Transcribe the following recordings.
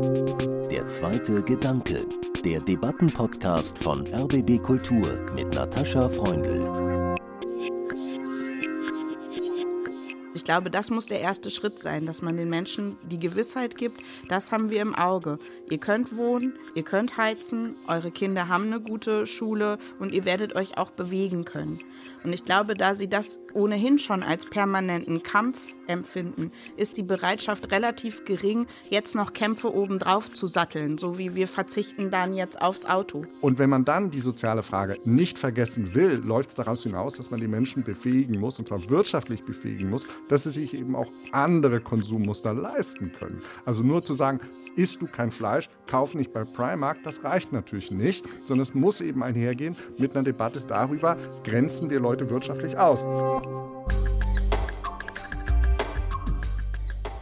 Der zweite Gedanke, der Debattenpodcast von RBB Kultur mit Natascha Freundl. Glaube, das muss der erste Schritt sein, dass man den Menschen die Gewissheit gibt, das haben wir im Auge. Ihr könnt wohnen, ihr könnt heizen, eure Kinder haben eine gute Schule und ihr werdet euch auch bewegen können. Und ich glaube, da sie das ohnehin schon als permanenten Kampf empfinden, ist die Bereitschaft relativ gering, jetzt noch Kämpfe obendrauf zu satteln, so wie wir verzichten dann jetzt aufs Auto. Und wenn man dann die soziale Frage nicht vergessen will, läuft es daraus hinaus, dass man die Menschen befähigen muss, und zwar wirtschaftlich befähigen muss, dass sie sich eben auch andere Konsummuster leisten können. Also nur zu sagen, isst du kein Fleisch, kauf nicht bei Primark, das reicht natürlich nicht, sondern es muss eben einhergehen mit einer Debatte darüber, grenzen wir Leute wirtschaftlich aus.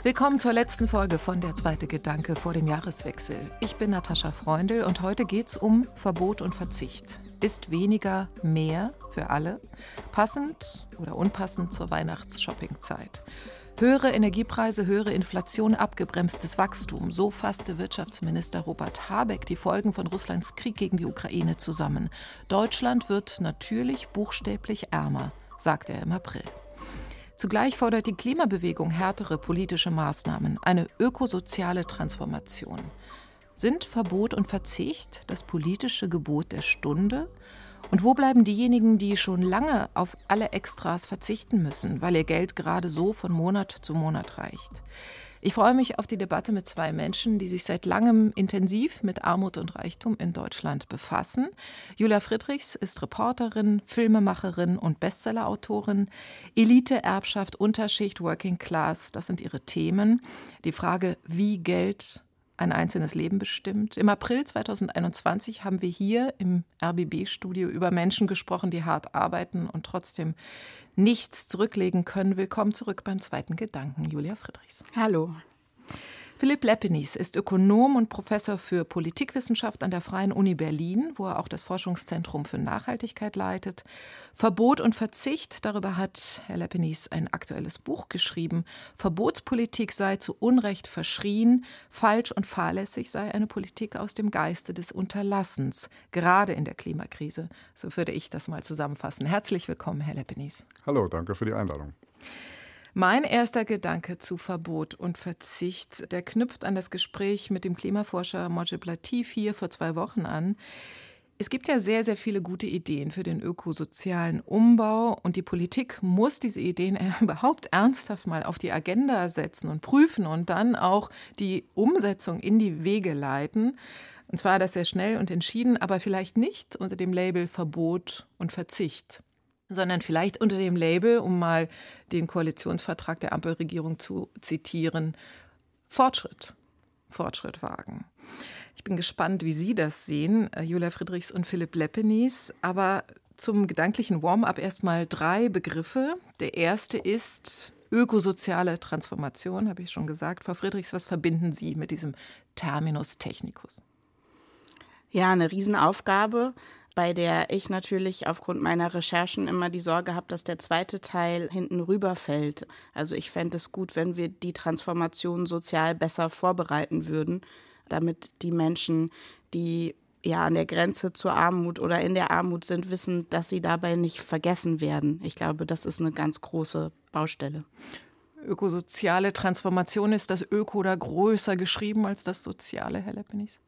Willkommen zur letzten Folge von Der zweite Gedanke vor dem Jahreswechsel. Ich bin Natascha Freundl und heute geht es um Verbot und Verzicht. Ist weniger mehr für alle? Passend oder unpassend zur Weihnachtsshoppingzeit? Höhere Energiepreise, höhere Inflation, abgebremstes Wachstum. So fasste Wirtschaftsminister Robert Habeck die Folgen von Russlands Krieg gegen die Ukraine zusammen. Deutschland wird natürlich buchstäblich ärmer, sagte er im April. Zugleich fordert die Klimabewegung härtere politische Maßnahmen, eine ökosoziale Transformation. Sind Verbot und Verzicht das politische Gebot der Stunde? Und wo bleiben diejenigen, die schon lange auf alle Extras verzichten müssen, weil ihr Geld gerade so von Monat zu Monat reicht? Ich freue mich auf die Debatte mit zwei Menschen, die sich seit langem intensiv mit Armut und Reichtum in Deutschland befassen. Julia Friedrichs ist Reporterin, Filmemacherin und Bestsellerautorin. Elite, Erbschaft, Unterschicht, Working Class, das sind ihre Themen. Die Frage, wie Geld ein einzelnes Leben bestimmt. Im April 2021 haben wir hier im RBB-Studio über Menschen gesprochen, die hart arbeiten und trotzdem nichts zurücklegen können. Willkommen zurück beim zweiten Gedanken, Julia Friedrichs. Hallo. Philipp Leppenis ist Ökonom und Professor für Politikwissenschaft an der Freien Uni Berlin, wo er auch das Forschungszentrum für Nachhaltigkeit leitet. Verbot und Verzicht, darüber hat Herr Leppenis ein aktuelles Buch geschrieben. Verbotspolitik sei zu Unrecht verschrien, falsch und fahrlässig sei eine Politik aus dem Geiste des Unterlassens, gerade in der Klimakrise. So würde ich das mal zusammenfassen. Herzlich willkommen, Herr Leppenis. Hallo, danke für die Einladung. Mein erster Gedanke zu Verbot und Verzicht, der knüpft an das Gespräch mit dem Klimaforscher Mojib Latif hier vor zwei Wochen an. Es gibt ja sehr, sehr viele gute Ideen für den ökosozialen Umbau und die Politik muss diese Ideen überhaupt ernsthaft mal auf die Agenda setzen und prüfen und dann auch die Umsetzung in die Wege leiten. Und zwar das sehr schnell und entschieden, aber vielleicht nicht unter dem Label Verbot und Verzicht sondern vielleicht unter dem Label, um mal den Koalitionsvertrag der Ampelregierung zu zitieren, Fortschritt. Fortschritt wagen. Ich bin gespannt, wie Sie das sehen, äh, Julia Friedrichs und Philipp Leppenis. Aber zum gedanklichen Warm-up erstmal drei Begriffe. Der erste ist ökosoziale Transformation, habe ich schon gesagt. Frau Friedrichs, was verbinden Sie mit diesem Terminus technicus? Ja, eine Riesenaufgabe bei der ich natürlich aufgrund meiner Recherchen immer die Sorge habe, dass der zweite Teil hinten rüberfällt. Also ich fände es gut, wenn wir die Transformation sozial besser vorbereiten würden, damit die Menschen, die ja an der Grenze zur Armut oder in der Armut sind, wissen, dass sie dabei nicht vergessen werden. Ich glaube, das ist eine ganz große Baustelle. Ökosoziale Transformation ist das Öko da größer geschrieben als das Soziale, Herr Leppenis?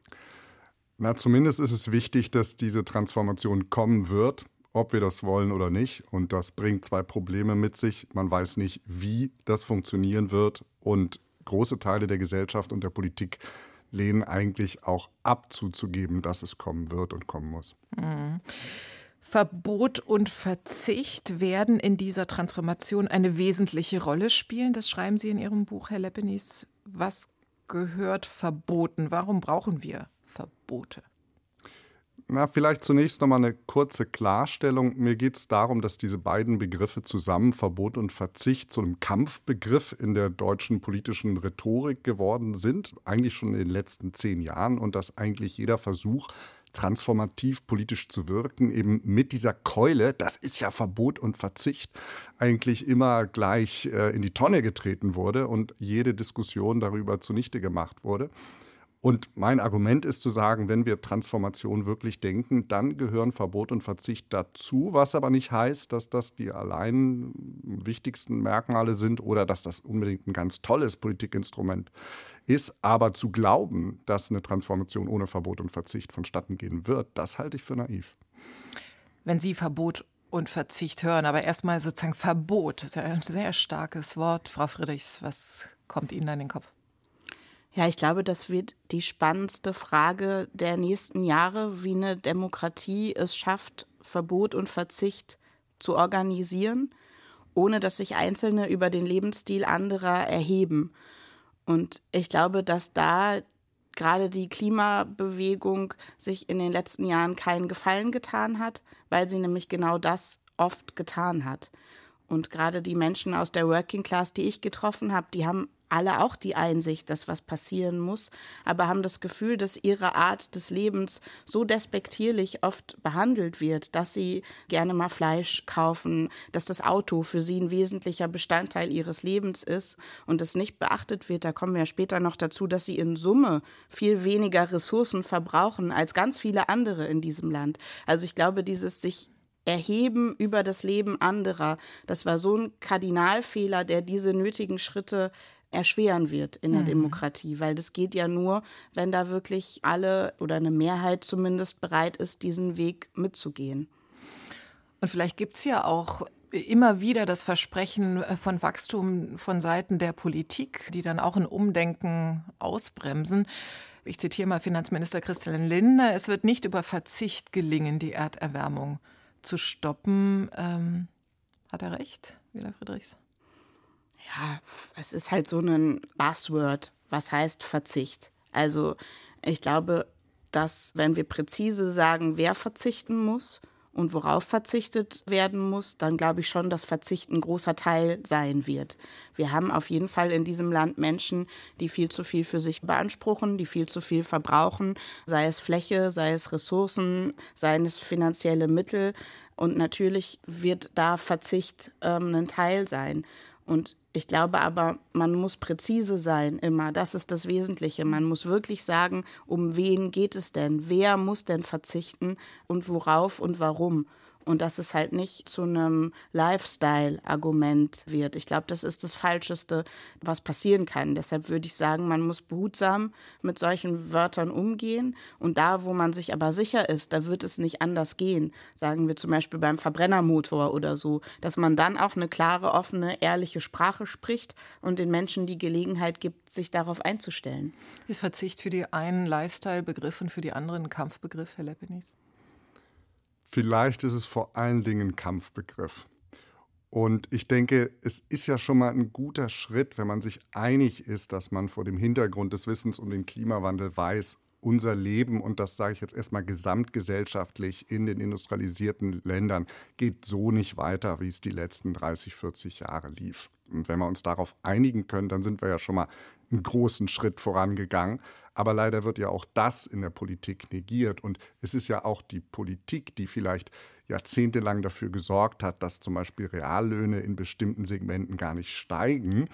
Na, zumindest ist es wichtig, dass diese Transformation kommen wird, ob wir das wollen oder nicht. Und das bringt zwei Probleme mit sich. Man weiß nicht, wie das funktionieren wird. Und große Teile der Gesellschaft und der Politik lehnen eigentlich auch ab zuzugeben, dass es kommen wird und kommen muss. Mhm. Verbot und Verzicht werden in dieser Transformation eine wesentliche Rolle spielen. Das schreiben Sie in Ihrem Buch, Herr Leppenis. Was gehört verboten? Warum brauchen wir Verbote? Na, vielleicht zunächst noch mal eine kurze Klarstellung. Mir geht es darum, dass diese beiden Begriffe zusammen, Verbot und Verzicht, zu einem Kampfbegriff in der deutschen politischen Rhetorik geworden sind, eigentlich schon in den letzten zehn Jahren und dass eigentlich jeder Versuch, transformativ politisch zu wirken, eben mit dieser Keule, das ist ja Verbot und Verzicht, eigentlich immer gleich äh, in die Tonne getreten wurde und jede Diskussion darüber zunichte gemacht wurde. Und mein Argument ist zu sagen, wenn wir Transformation wirklich denken, dann gehören Verbot und Verzicht dazu, was aber nicht heißt, dass das die allein wichtigsten Merkmale sind oder dass das unbedingt ein ganz tolles Politikinstrument ist. Aber zu glauben, dass eine Transformation ohne Verbot und Verzicht vonstatten gehen wird, das halte ich für naiv. Wenn Sie Verbot und Verzicht hören, aber erstmal sozusagen Verbot, das ist ein sehr starkes Wort. Frau Friedrichs, was kommt Ihnen da in den Kopf? Ja, ich glaube, das wird die spannendste Frage der nächsten Jahre, wie eine Demokratie es schafft, Verbot und Verzicht zu organisieren, ohne dass sich Einzelne über den Lebensstil anderer erheben. Und ich glaube, dass da gerade die Klimabewegung sich in den letzten Jahren keinen Gefallen getan hat, weil sie nämlich genau das oft getan hat. Und gerade die Menschen aus der Working Class, die ich getroffen habe, die haben alle auch die Einsicht, dass was passieren muss, aber haben das Gefühl, dass ihre Art des Lebens so despektierlich oft behandelt wird, dass sie gerne mal Fleisch kaufen, dass das Auto für sie ein wesentlicher Bestandteil ihres Lebens ist und es nicht beachtet wird. Da kommen wir später noch dazu, dass sie in Summe viel weniger Ressourcen verbrauchen als ganz viele andere in diesem Land. Also ich glaube, dieses sich erheben über das Leben anderer. Das war so ein Kardinalfehler, der diese nötigen Schritte erschweren wird in der mhm. Demokratie, weil das geht ja nur, wenn da wirklich alle oder eine Mehrheit zumindest bereit ist, diesen Weg mitzugehen. Und vielleicht gibt es ja auch immer wieder das Versprechen von Wachstum von Seiten der Politik, die dann auch ein Umdenken ausbremsen. Ich zitiere mal Finanzminister Christian Lindner, es wird nicht über Verzicht gelingen, die Erderwärmung zu stoppen. Ähm, hat er recht, Wieler Friedrichs? Ja, es ist halt so ein Buzzword, was heißt Verzicht. Also ich glaube, dass wenn wir präzise sagen, wer verzichten muss und worauf verzichtet werden muss, dann glaube ich schon, dass Verzicht ein großer Teil sein wird. Wir haben auf jeden Fall in diesem Land Menschen, die viel zu viel für sich beanspruchen, die viel zu viel verbrauchen, sei es Fläche, sei es Ressourcen, sei es finanzielle Mittel. Und natürlich wird da Verzicht ähm, ein Teil sein. Und ich glaube aber, man muss präzise sein immer. Das ist das Wesentliche. Man muss wirklich sagen, um wen geht es denn? Wer muss denn verzichten und worauf und warum? Und dass es halt nicht zu einem Lifestyle-Argument wird. Ich glaube, das ist das Falscheste, was passieren kann. Deshalb würde ich sagen, man muss behutsam mit solchen Wörtern umgehen und da, wo man sich aber sicher ist, da wird es nicht anders gehen. Sagen wir zum Beispiel beim Verbrennermotor oder so, dass man dann auch eine klare, offene, ehrliche Sprache spricht und den Menschen die Gelegenheit gibt, sich darauf einzustellen. Ist Verzicht für die einen Lifestyle-Begriff und für die anderen Kampfbegriff, Herr Leppenis? Vielleicht ist es vor allen Dingen ein Kampfbegriff. Und ich denke, es ist ja schon mal ein guter Schritt, wenn man sich einig ist, dass man vor dem Hintergrund des Wissens um den Klimawandel weiß, unser Leben, und das sage ich jetzt erstmal gesamtgesellschaftlich in den industrialisierten Ländern, geht so nicht weiter, wie es die letzten 30, 40 Jahre lief. Und wenn wir uns darauf einigen können, dann sind wir ja schon mal einen großen Schritt vorangegangen. Aber leider wird ja auch das in der Politik negiert. Und es ist ja auch die Politik, die vielleicht jahrzehntelang dafür gesorgt hat, dass zum Beispiel Reallöhne in bestimmten Segmenten gar nicht steigen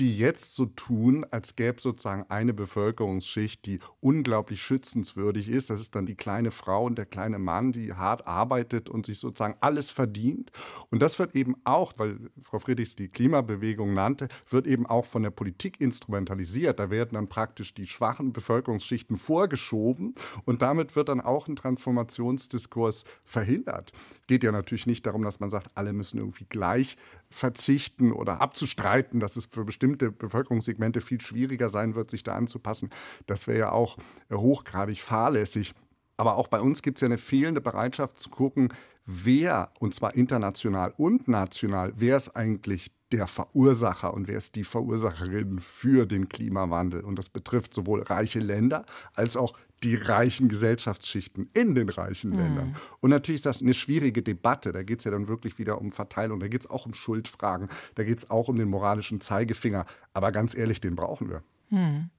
die jetzt so tun, als gäbe es sozusagen eine Bevölkerungsschicht, die unglaublich schützenswürdig ist. Das ist dann die kleine Frau und der kleine Mann, die hart arbeitet und sich sozusagen alles verdient. Und das wird eben auch, weil Frau Friedrichs die Klimabewegung nannte, wird eben auch von der Politik instrumentalisiert. Da werden dann praktisch die schwachen Bevölkerungsschichten vorgeschoben und damit wird dann auch ein Transformationsdiskurs verhindert. Geht ja natürlich nicht darum, dass man sagt, alle müssen irgendwie gleich verzichten oder abzustreiten, dass es für bestimmte Bevölkerungssegmente viel schwieriger sein wird, sich da anzupassen. Das wäre ja auch äh, hochgradig fahrlässig. Aber auch bei uns gibt es ja eine fehlende Bereitschaft zu gucken, wer, und zwar international und national, wer ist eigentlich der Verursacher und wer ist die Verursacherin für den Klimawandel. Und das betrifft sowohl reiche Länder als auch die reichen Gesellschaftsschichten in den reichen mhm. Ländern. Und natürlich ist das eine schwierige Debatte. Da geht es ja dann wirklich wieder um Verteilung, da geht es auch um Schuldfragen, da geht es auch um den moralischen Zeigefinger. Aber ganz ehrlich, den brauchen wir. Mhm.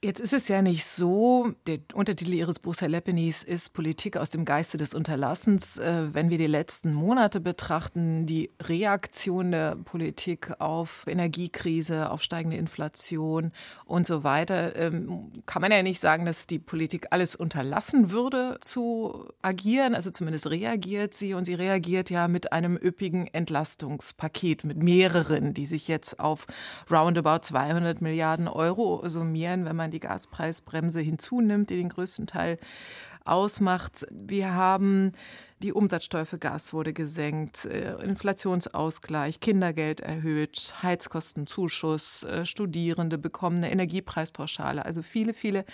Jetzt ist es ja nicht so, der Untertitel Ihres Buchs, Herr Leppenis, ist Politik aus dem Geiste des Unterlassens. Äh, wenn wir die letzten Monate betrachten, die Reaktion der Politik auf Energiekrise, auf steigende Inflation und so weiter, ähm, kann man ja nicht sagen, dass die Politik alles unterlassen würde zu agieren. Also zumindest reagiert sie und sie reagiert ja mit einem üppigen Entlastungspaket, mit mehreren, die sich jetzt auf roundabout 200 Milliarden Euro summieren, wenn man man die Gaspreisbremse hinzunimmt, die den größten Teil ausmacht. Wir haben die Umsatzsteuer für Gas wurde gesenkt, äh, Inflationsausgleich, Kindergeld erhöht, Heizkostenzuschuss, äh, Studierende bekommen eine Energiepreispauschale. Also viele, viele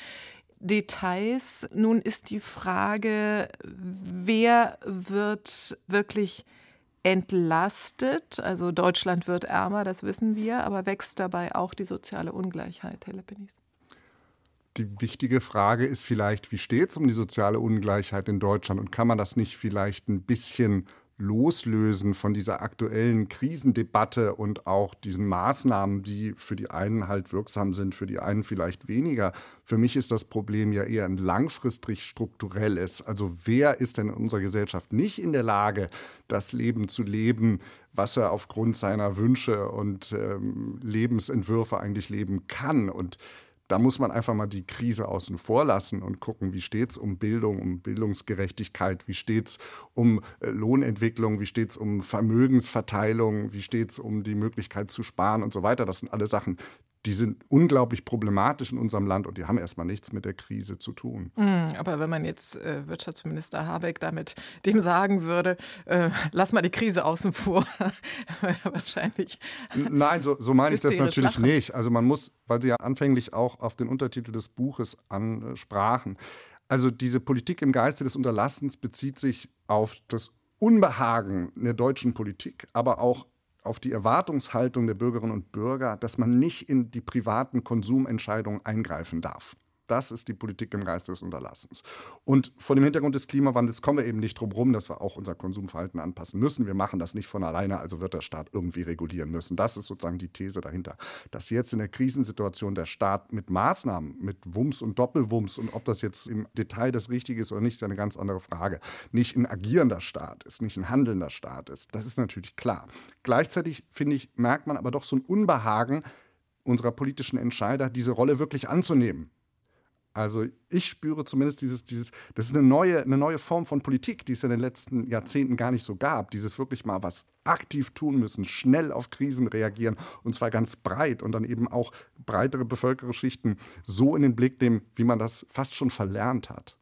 Details. Nun ist die Frage, wer wird wirklich entlastet? Also Deutschland wird ärmer, das wissen wir, aber wächst dabei auch die soziale Ungleichheit, Herr Lepenis? Die wichtige Frage ist vielleicht, wie steht es um die soziale Ungleichheit in Deutschland und kann man das nicht vielleicht ein bisschen loslösen von dieser aktuellen Krisendebatte und auch diesen Maßnahmen, die für die einen halt wirksam sind, für die einen vielleicht weniger. Für mich ist das Problem ja eher ein langfristig strukturelles. Also wer ist denn in unserer Gesellschaft nicht in der Lage, das Leben zu leben, was er aufgrund seiner Wünsche und ähm, Lebensentwürfe eigentlich leben kann? Und da muss man einfach mal die Krise außen vor lassen und gucken, wie steht es um Bildung, um Bildungsgerechtigkeit, wie steht es um äh, Lohnentwicklung, wie steht es um Vermögensverteilung, wie steht es um die Möglichkeit zu sparen und so weiter. Das sind alle Sachen, die sind unglaublich problematisch in unserem Land und die haben erstmal nichts mit der Krise zu tun. Mm, aber wenn man jetzt äh, Wirtschaftsminister Habeck damit dem sagen würde, äh, lass mal die Krise außen vor, wahrscheinlich. Nein, so, so meine ich das natürlich lachen. nicht. Also man muss, weil Sie ja anfänglich auch auf den Untertitel des Buches ansprachen, also diese Politik im Geiste des Unterlassens bezieht sich auf das Unbehagen der deutschen Politik, aber auch auf die Erwartungshaltung der Bürgerinnen und Bürger, dass man nicht in die privaten Konsumentscheidungen eingreifen darf. Das ist die Politik im Geiste des Unterlassens. Und vor dem Hintergrund des Klimawandels kommen wir eben nicht drum herum, dass wir auch unser Konsumverhalten anpassen müssen. Wir machen das nicht von alleine, also wird der Staat irgendwie regulieren müssen. Das ist sozusagen die These dahinter. Dass jetzt in der Krisensituation der Staat mit Maßnahmen, mit Wumms und Doppelwumms und ob das jetzt im Detail das Richtige ist oder nicht, ist eine ganz andere Frage. Nicht ein agierender Staat ist, nicht ein handelnder Staat ist. Das ist natürlich klar. Gleichzeitig, finde ich, merkt man aber doch so ein Unbehagen, unserer politischen Entscheider, diese Rolle wirklich anzunehmen. Also ich spüre zumindest dieses, dieses, das ist eine neue, eine neue Form von Politik, die es in den letzten Jahrzehnten gar nicht so gab. Dieses wirklich mal was aktiv tun müssen, schnell auf Krisen reagieren und zwar ganz breit und dann eben auch breitere Bevölkerungsschichten so in den Blick nehmen, wie man das fast schon verlernt hat.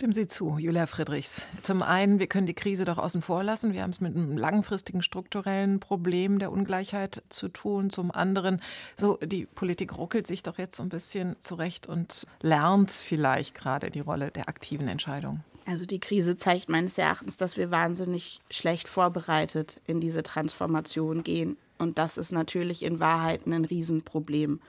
Stimmen Sie zu, Julia Friedrichs. Zum einen, wir können die Krise doch außen vor lassen. Wir haben es mit einem langfristigen strukturellen Problem der Ungleichheit zu tun. Zum anderen, so die Politik ruckelt sich doch jetzt so ein bisschen zurecht und lernt vielleicht gerade die Rolle der aktiven Entscheidung. Also die Krise zeigt meines Erachtens, dass wir wahnsinnig schlecht vorbereitet in diese Transformation gehen. Und das ist natürlich in Wahrheit ein Riesenproblem.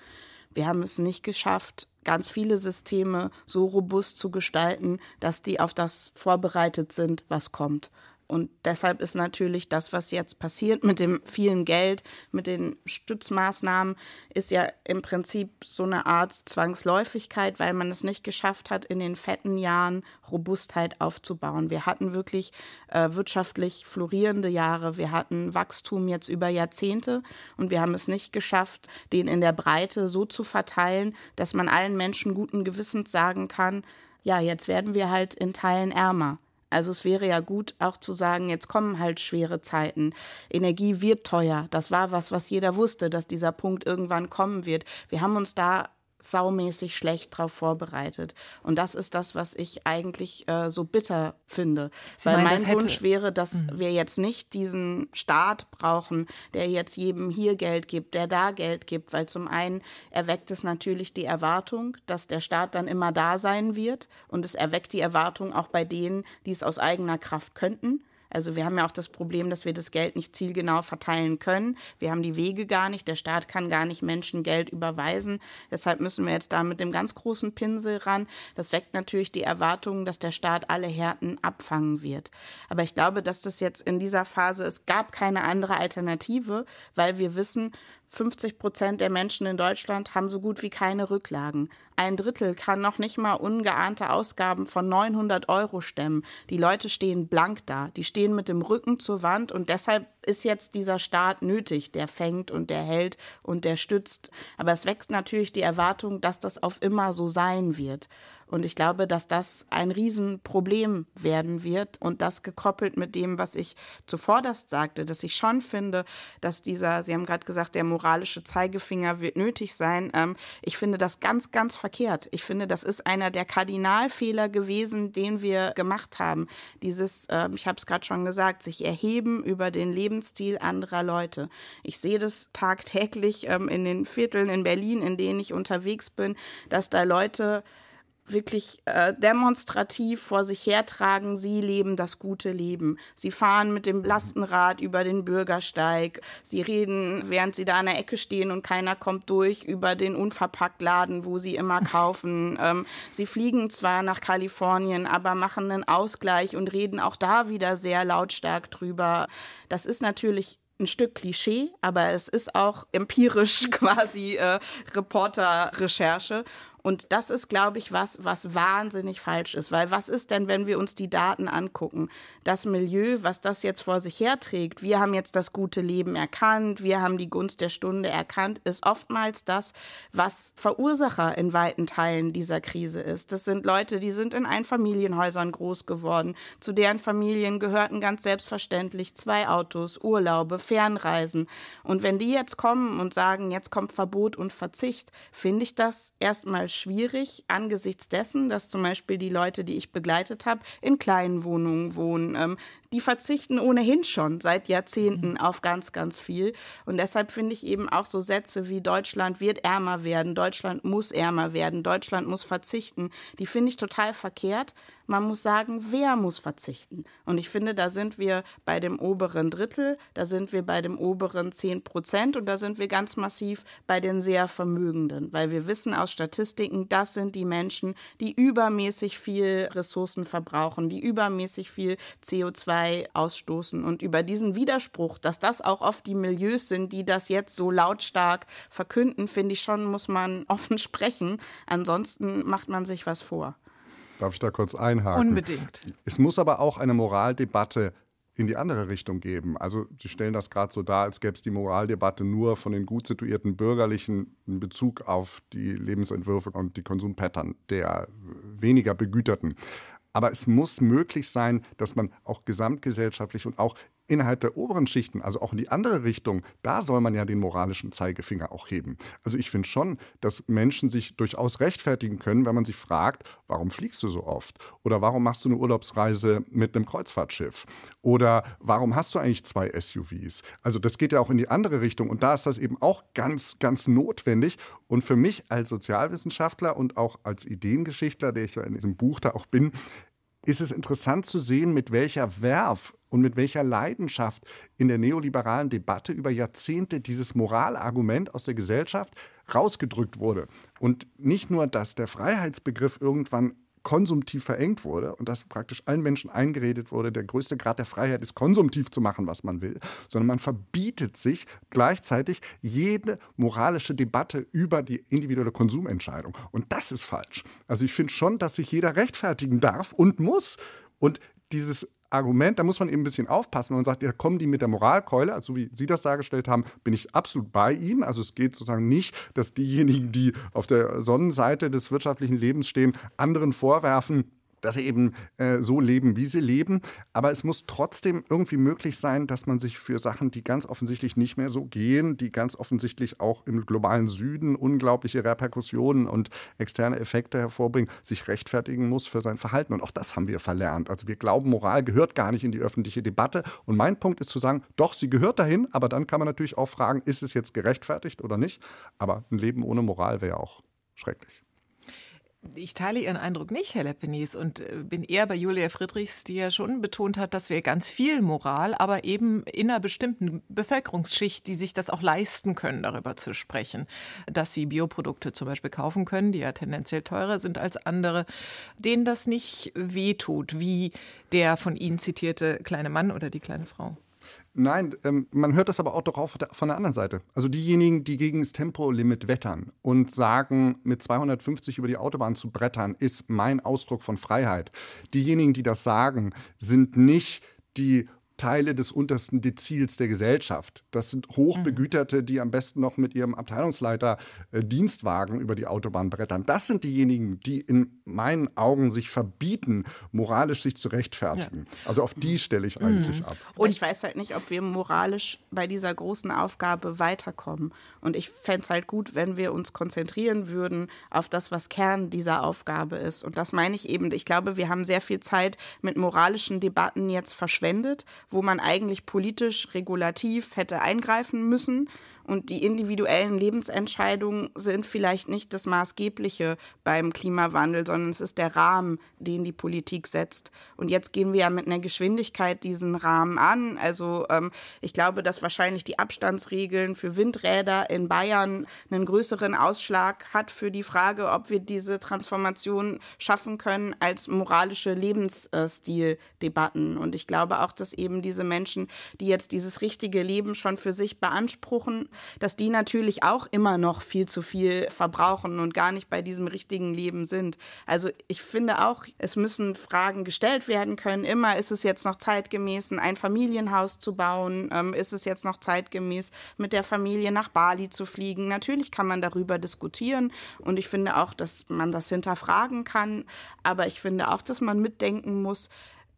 Wir haben es nicht geschafft, ganz viele Systeme so robust zu gestalten, dass die auf das vorbereitet sind, was kommt. Und deshalb ist natürlich das, was jetzt passiert mit dem vielen Geld, mit den Stützmaßnahmen, ist ja im Prinzip so eine Art Zwangsläufigkeit, weil man es nicht geschafft hat, in den fetten Jahren Robustheit aufzubauen. Wir hatten wirklich äh, wirtschaftlich florierende Jahre, wir hatten Wachstum jetzt über Jahrzehnte und wir haben es nicht geschafft, den in der Breite so zu verteilen, dass man allen Menschen guten Gewissens sagen kann, ja, jetzt werden wir halt in Teilen ärmer. Also es wäre ja gut, auch zu sagen, jetzt kommen halt schwere Zeiten. Energie wird teuer. Das war was, was jeder wusste, dass dieser Punkt irgendwann kommen wird. Wir haben uns da saumäßig schlecht darauf vorbereitet. Und das ist das, was ich eigentlich äh, so bitter finde. Sie Weil meinen, mein Wunsch wäre, dass mhm. wir jetzt nicht diesen Staat brauchen, der jetzt jedem hier Geld gibt, der da Geld gibt. Weil zum einen erweckt es natürlich die Erwartung, dass der Staat dann immer da sein wird. Und es erweckt die Erwartung auch bei denen, die es aus eigener Kraft könnten. Also wir haben ja auch das Problem, dass wir das Geld nicht zielgenau verteilen können. Wir haben die Wege gar nicht. Der Staat kann gar nicht Menschen Geld überweisen. Deshalb müssen wir jetzt da mit dem ganz großen Pinsel ran. Das weckt natürlich die Erwartung, dass der Staat alle Härten abfangen wird. Aber ich glaube, dass das jetzt in dieser Phase, es gab keine andere Alternative, weil wir wissen, 50 Prozent der Menschen in Deutschland haben so gut wie keine Rücklagen. Ein Drittel kann noch nicht mal ungeahnte Ausgaben von 900 Euro stemmen. Die Leute stehen blank da. Die stehen mit dem Rücken zur Wand und deshalb ist jetzt dieser Staat nötig, der fängt und der hält und der stützt. Aber es wächst natürlich die Erwartung, dass das auf immer so sein wird. Und ich glaube, dass das ein Riesenproblem werden wird und das gekoppelt mit dem, was ich zuvorderst sagte, dass ich schon finde, dass dieser, Sie haben gerade gesagt, der moralische Zeigefinger wird nötig sein. Ähm, ich finde das ganz, ganz verkehrt. Ich finde, das ist einer der Kardinalfehler gewesen, den wir gemacht haben. Dieses, äh, ich habe es gerade schon gesagt, sich erheben über den Lebensstil anderer Leute. Ich sehe das tagtäglich ähm, in den Vierteln in Berlin, in denen ich unterwegs bin, dass da Leute wirklich äh, demonstrativ vor sich hertragen, sie leben das gute Leben. Sie fahren mit dem Lastenrad über den Bürgersteig. Sie reden, während sie da an der Ecke stehen und keiner kommt durch, über den Unverpacktladen, wo sie immer kaufen. ähm, sie fliegen zwar nach Kalifornien, aber machen einen Ausgleich und reden auch da wieder sehr lautstark drüber. Das ist natürlich ein Stück Klischee, aber es ist auch empirisch quasi äh, Reporterrecherche. Und das ist, glaube ich, was, was wahnsinnig falsch ist. Weil was ist denn, wenn wir uns die Daten angucken? Das Milieu, was das jetzt vor sich herträgt, wir haben jetzt das gute Leben erkannt, wir haben die Gunst der Stunde erkannt, ist oftmals das, was Verursacher in weiten Teilen dieser Krise ist. Das sind Leute, die sind in Einfamilienhäusern groß geworden. Zu deren Familien gehörten ganz selbstverständlich zwei Autos, Urlaube, Fernreisen. Und wenn die jetzt kommen und sagen, jetzt kommt Verbot und Verzicht, finde ich das erstmal schwierig angesichts dessen, dass zum Beispiel die Leute, die ich begleitet habe, in kleinen Wohnungen wohnen. Ähm, die verzichten ohnehin schon seit Jahrzehnten mhm. auf ganz, ganz viel. Und deshalb finde ich eben auch so Sätze wie Deutschland wird ärmer werden, Deutschland muss ärmer werden, Deutschland muss verzichten, die finde ich total verkehrt. Man muss sagen, wer muss verzichten? Und ich finde, da sind wir bei dem oberen Drittel, da sind wir bei dem oberen 10 Prozent und da sind wir ganz massiv bei den sehr Vermögenden, weil wir wissen aus Statistiken, das sind die Menschen, die übermäßig viel Ressourcen verbrauchen, die übermäßig viel CO2 ausstoßen. Und über diesen Widerspruch, dass das auch oft die Milieus sind, die das jetzt so lautstark verkünden, finde ich schon, muss man offen sprechen. Ansonsten macht man sich was vor. Darf ich da kurz einhaken? Unbedingt. Es muss aber auch eine Moraldebatte in die andere Richtung geben. Also Sie stellen das gerade so dar, als gäbe es die Moraldebatte nur von den gut situierten Bürgerlichen in Bezug auf die Lebensentwürfe und die Konsumpattern der weniger Begüterten. Aber es muss möglich sein, dass man auch gesamtgesellschaftlich und auch innerhalb der oberen Schichten, also auch in die andere Richtung, da soll man ja den moralischen Zeigefinger auch heben. Also ich finde schon, dass Menschen sich durchaus rechtfertigen können, wenn man sich fragt, warum fliegst du so oft? Oder warum machst du eine Urlaubsreise mit einem Kreuzfahrtschiff? Oder warum hast du eigentlich zwei SUVs? Also das geht ja auch in die andere Richtung und da ist das eben auch ganz, ganz notwendig. Und für mich als Sozialwissenschaftler und auch als Ideengeschichtler, der ich ja in diesem Buch da auch bin, ist es interessant zu sehen, mit welcher Werf und mit welcher Leidenschaft in der neoliberalen Debatte über Jahrzehnte dieses Moralargument aus der Gesellschaft rausgedrückt wurde. Und nicht nur, dass der Freiheitsbegriff irgendwann konsumtiv verengt wurde und dass praktisch allen Menschen eingeredet wurde, der größte Grad der Freiheit ist, konsumtiv zu machen, was man will, sondern man verbietet sich gleichzeitig jede moralische Debatte über die individuelle Konsumentscheidung. Und das ist falsch. Also ich finde schon, dass sich jeder rechtfertigen darf und muss. Und dieses Argument, da muss man eben ein bisschen aufpassen, wenn man sagt, ja, kommen die mit der Moralkeule, also wie Sie das dargestellt haben, bin ich absolut bei Ihnen. Also es geht sozusagen nicht, dass diejenigen, die auf der Sonnenseite des wirtschaftlichen Lebens stehen, anderen vorwerfen, dass sie eben äh, so leben, wie sie leben. Aber es muss trotzdem irgendwie möglich sein, dass man sich für Sachen, die ganz offensichtlich nicht mehr so gehen, die ganz offensichtlich auch im globalen Süden unglaubliche Reperkussionen und externe Effekte hervorbringen, sich rechtfertigen muss für sein Verhalten. Und auch das haben wir verlernt. Also wir glauben, Moral gehört gar nicht in die öffentliche Debatte. Und mein Punkt ist zu sagen, doch, sie gehört dahin, aber dann kann man natürlich auch fragen, ist es jetzt gerechtfertigt oder nicht? Aber ein Leben ohne Moral wäre auch schrecklich. Ich teile Ihren Eindruck nicht, Herr Leppenis, und äh, bin eher bei Julia Friedrichs, die ja schon betont hat, dass wir ganz viel Moral, aber eben in einer bestimmten Bevölkerungsschicht, die sich das auch leisten können, darüber zu sprechen, dass sie Bioprodukte zum Beispiel kaufen können, die ja tendenziell teurer sind als andere, denen das nicht wehtut, wie der von Ihnen zitierte kleine Mann oder die kleine Frau. Nein, ähm, man hört das aber auch doch auch von der anderen Seite. Also diejenigen, die gegen das Tempolimit wettern und sagen, mit 250 über die Autobahn zu brettern, ist mein Ausdruck von Freiheit. Diejenigen, die das sagen, sind nicht die Teile des untersten Dezils der Gesellschaft. Das sind Hochbegüterte, die am besten noch mit ihrem Abteilungsleiter äh, Dienstwagen über die Autobahn brettern. Das sind diejenigen, die in meinen Augen sich verbieten, moralisch sich zu rechtfertigen. Ja. Also auf die stelle ich eigentlich mhm. ab. Und ich weiß halt nicht, ob wir moralisch bei dieser großen Aufgabe weiterkommen. Und ich fände es halt gut, wenn wir uns konzentrieren würden auf das, was Kern dieser Aufgabe ist. Und das meine ich eben. Ich glaube, wir haben sehr viel Zeit mit moralischen Debatten jetzt verschwendet, wo man eigentlich politisch regulativ hätte eingreifen müssen und die individuellen Lebensentscheidungen sind vielleicht nicht das Maßgebliche beim Klimawandel, sondern es ist der Rahmen, den die Politik setzt. Und jetzt gehen wir ja mit einer Geschwindigkeit diesen Rahmen an. Also ähm, ich glaube, dass wahrscheinlich die Abstandsregeln für Windräder in Bayern einen größeren Ausschlag hat für die Frage, ob wir diese Transformation schaffen können als moralische Lebensstildebatten. Und ich glaube auch, dass eben diese Menschen, die jetzt dieses richtige Leben schon für sich beanspruchen, dass die natürlich auch immer noch viel zu viel verbrauchen und gar nicht bei diesem richtigen Leben sind. Also ich finde auch, es müssen Fragen gestellt werden können. Immer ist es jetzt noch zeitgemäß, ein Familienhaus zu bauen? Ähm, ist es jetzt noch zeitgemäß, mit der Familie nach Bali zu fliegen? Natürlich kann man darüber diskutieren und ich finde auch, dass man das hinterfragen kann. Aber ich finde auch, dass man mitdenken muss,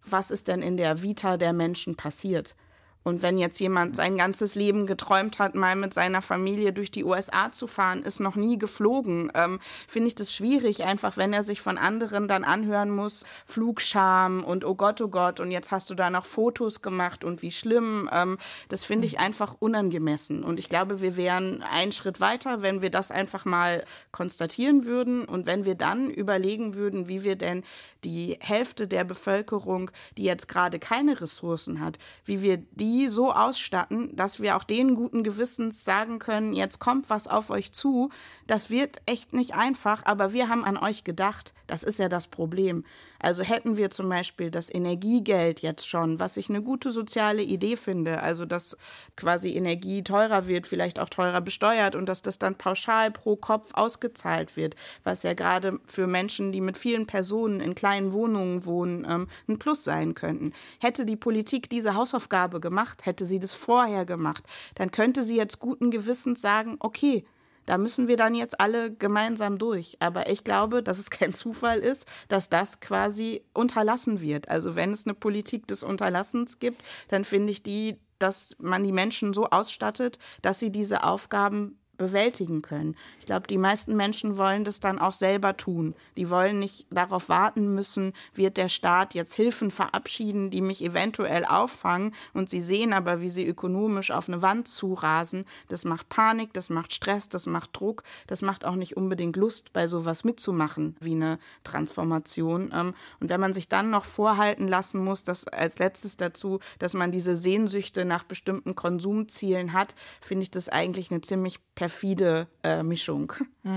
was ist denn in der Vita der Menschen passiert? Und wenn jetzt jemand sein ganzes Leben geträumt hat, mal mit seiner Familie durch die USA zu fahren, ist noch nie geflogen, ähm, finde ich das schwierig, einfach wenn er sich von anderen dann anhören muss, Flugscham und oh Gott, oh Gott, und jetzt hast du da noch Fotos gemacht und wie schlimm. Ähm, das finde ich einfach unangemessen. Und ich glaube, wir wären einen Schritt weiter, wenn wir das einfach mal konstatieren würden und wenn wir dann überlegen würden, wie wir denn die Hälfte der Bevölkerung, die jetzt gerade keine Ressourcen hat, wie wir die so ausstatten, dass wir auch denen guten Gewissens sagen können, jetzt kommt was auf euch zu. Das wird echt nicht einfach, aber wir haben an euch gedacht. Das ist ja das Problem. Also hätten wir zum Beispiel das Energiegeld jetzt schon, was ich eine gute soziale Idee finde, also dass quasi Energie teurer wird, vielleicht auch teurer besteuert und dass das dann pauschal pro Kopf ausgezahlt wird, was ja gerade für Menschen, die mit vielen Personen in kleinen Wohnungen wohnen, ähm, ein Plus sein könnten. Hätte die Politik diese Hausaufgabe gemacht, hätte sie das vorher gemacht, dann könnte sie jetzt guten Gewissens sagen, okay, da müssen wir dann jetzt alle gemeinsam durch. Aber ich glaube, dass es kein Zufall ist, dass das quasi unterlassen wird. Also wenn es eine Politik des Unterlassens gibt, dann finde ich die, dass man die Menschen so ausstattet, dass sie diese Aufgaben bewältigen können. Ich glaube, die meisten Menschen wollen das dann auch selber tun. Die wollen nicht darauf warten müssen, wird der Staat jetzt Hilfen verabschieden, die mich eventuell auffangen und sie sehen aber, wie sie ökonomisch auf eine Wand zurasen. Das macht Panik, das macht Stress, das macht Druck, das macht auch nicht unbedingt Lust, bei sowas mitzumachen wie eine Transformation. Ähm, und wenn man sich dann noch vorhalten lassen muss, dass als letztes dazu, dass man diese Sehnsüchte nach bestimmten Konsumzielen hat, finde ich das eigentlich eine ziemlich perfide äh, Mischung.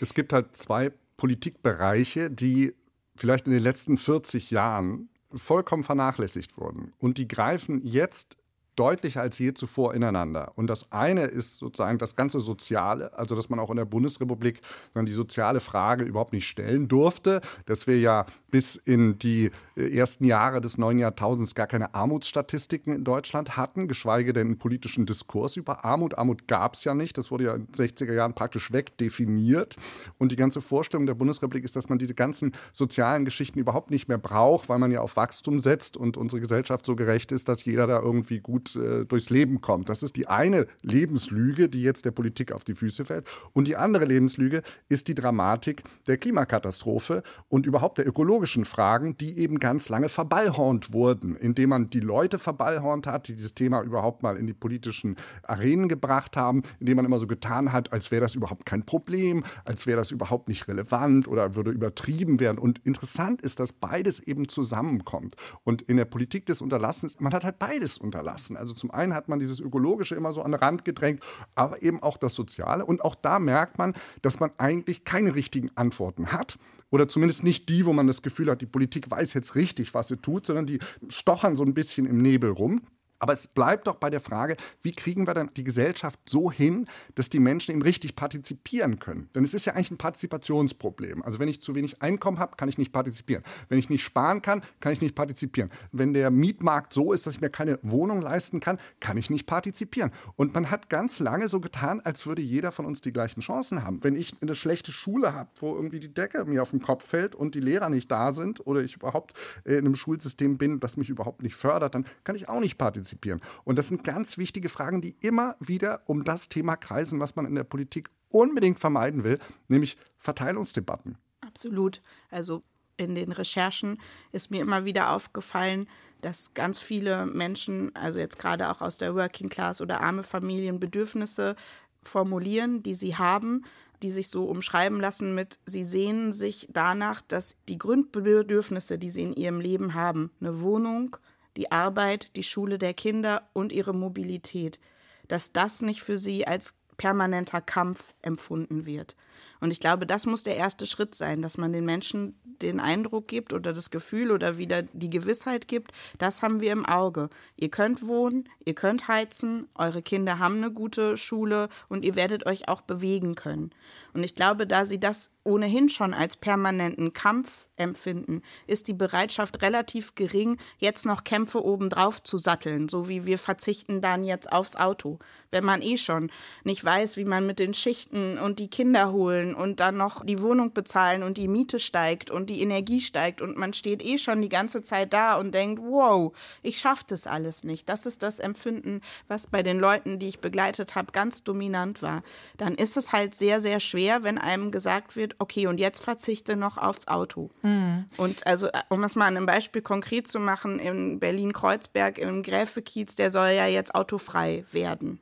Es gibt halt zwei Politikbereiche, die vielleicht in den letzten 40 Jahren vollkommen vernachlässigt wurden. Und die greifen jetzt deutlicher als je zuvor ineinander. Und das eine ist sozusagen das ganze Soziale, also dass man auch in der Bundesrepublik die soziale Frage überhaupt nicht stellen durfte, dass wir ja bis in die äh, ersten Jahre des neuen Jahrtausends gar keine Armutsstatistiken in Deutschland hatten, geschweige denn einen politischen Diskurs über Armut. Armut gab es ja nicht, das wurde ja in den 60er Jahren praktisch wegdefiniert. Und die ganze Vorstellung der Bundesrepublik ist, dass man diese ganzen sozialen Geschichten überhaupt nicht mehr braucht, weil man ja auf Wachstum setzt und unsere Gesellschaft so gerecht ist, dass jeder da irgendwie gut äh, durchs Leben kommt. Das ist die eine Lebenslüge, die jetzt der Politik auf die Füße fällt. Und die andere Lebenslüge ist die Dramatik der Klimakatastrophe und überhaupt der ökologischen Fragen, die eben ganz lange verballhornt wurden, indem man die Leute verballhornt hat, die dieses Thema überhaupt mal in die politischen Arenen gebracht haben, indem man immer so getan hat, als wäre das überhaupt kein Problem, als wäre das überhaupt nicht relevant oder würde übertrieben werden. Und interessant ist, dass beides eben zusammenkommt. Und in der Politik des Unterlassens, man hat halt beides unterlassen. Also zum einen hat man dieses Ökologische immer so an den Rand gedrängt, aber eben auch das Soziale. Und auch da merkt man, dass man eigentlich keine richtigen Antworten hat. Oder zumindest nicht die, wo man das Gefühl hat, die Politik weiß jetzt richtig, was sie tut, sondern die stochern so ein bisschen im Nebel rum. Aber es bleibt doch bei der Frage, wie kriegen wir dann die Gesellschaft so hin, dass die Menschen eben richtig partizipieren können? Denn es ist ja eigentlich ein Partizipationsproblem. Also wenn ich zu wenig Einkommen habe, kann ich nicht partizipieren. Wenn ich nicht sparen kann, kann ich nicht partizipieren. Wenn der Mietmarkt so ist, dass ich mir keine Wohnung leisten kann, kann ich nicht partizipieren. Und man hat ganz lange so getan, als würde jeder von uns die gleichen Chancen haben. Wenn ich eine schlechte Schule habe, wo irgendwie die Decke mir auf den Kopf fällt und die Lehrer nicht da sind oder ich überhaupt in einem Schulsystem bin, das mich überhaupt nicht fördert, dann kann ich auch nicht partizipieren partizipieren. Und das sind ganz wichtige Fragen, die immer wieder um das Thema kreisen, was man in der Politik unbedingt vermeiden will, nämlich Verteilungsdebatten. Absolut. Also in den Recherchen ist mir immer wieder aufgefallen, dass ganz viele Menschen, also jetzt gerade auch aus der Working Class oder arme Familien, Bedürfnisse formulieren, die sie haben, die sich so umschreiben lassen mit, sie sehnen sich danach, dass die Grundbedürfnisse, die sie in ihrem Leben haben, eine Wohnung, die Arbeit, die Schule der Kinder und ihre Mobilität, dass das nicht für sie als permanenter Kampf empfunden wird. Und ich glaube, das muss der erste Schritt sein, dass man den Menschen den Eindruck gibt oder das Gefühl oder wieder die Gewissheit gibt, das haben wir im Auge. Ihr könnt wohnen, ihr könnt heizen, eure Kinder haben eine gute Schule und ihr werdet euch auch bewegen können. Und ich glaube, da sie das ohnehin schon als permanenten Kampf empfinden, ist die Bereitschaft relativ gering, jetzt noch Kämpfe obendrauf zu satteln, so wie wir verzichten dann jetzt aufs Auto. Wenn man eh schon nicht weiß, wie man mit den Schichten und die Kinder holen und dann noch die Wohnung bezahlen und die Miete steigt und die Energie steigt und man steht eh schon die ganze Zeit da und denkt, wow, ich schaffe das alles nicht. Das ist das Empfinden, was bei den Leuten, die ich begleitet habe, ganz dominant war. Dann ist es halt sehr, sehr schwer, wenn einem gesagt wird, okay, und jetzt verzichte noch aufs Auto. Mhm. Und also, um es mal an einem Beispiel konkret zu machen, in Berlin-Kreuzberg, im Gräfekiez, der soll ja jetzt autofrei werden.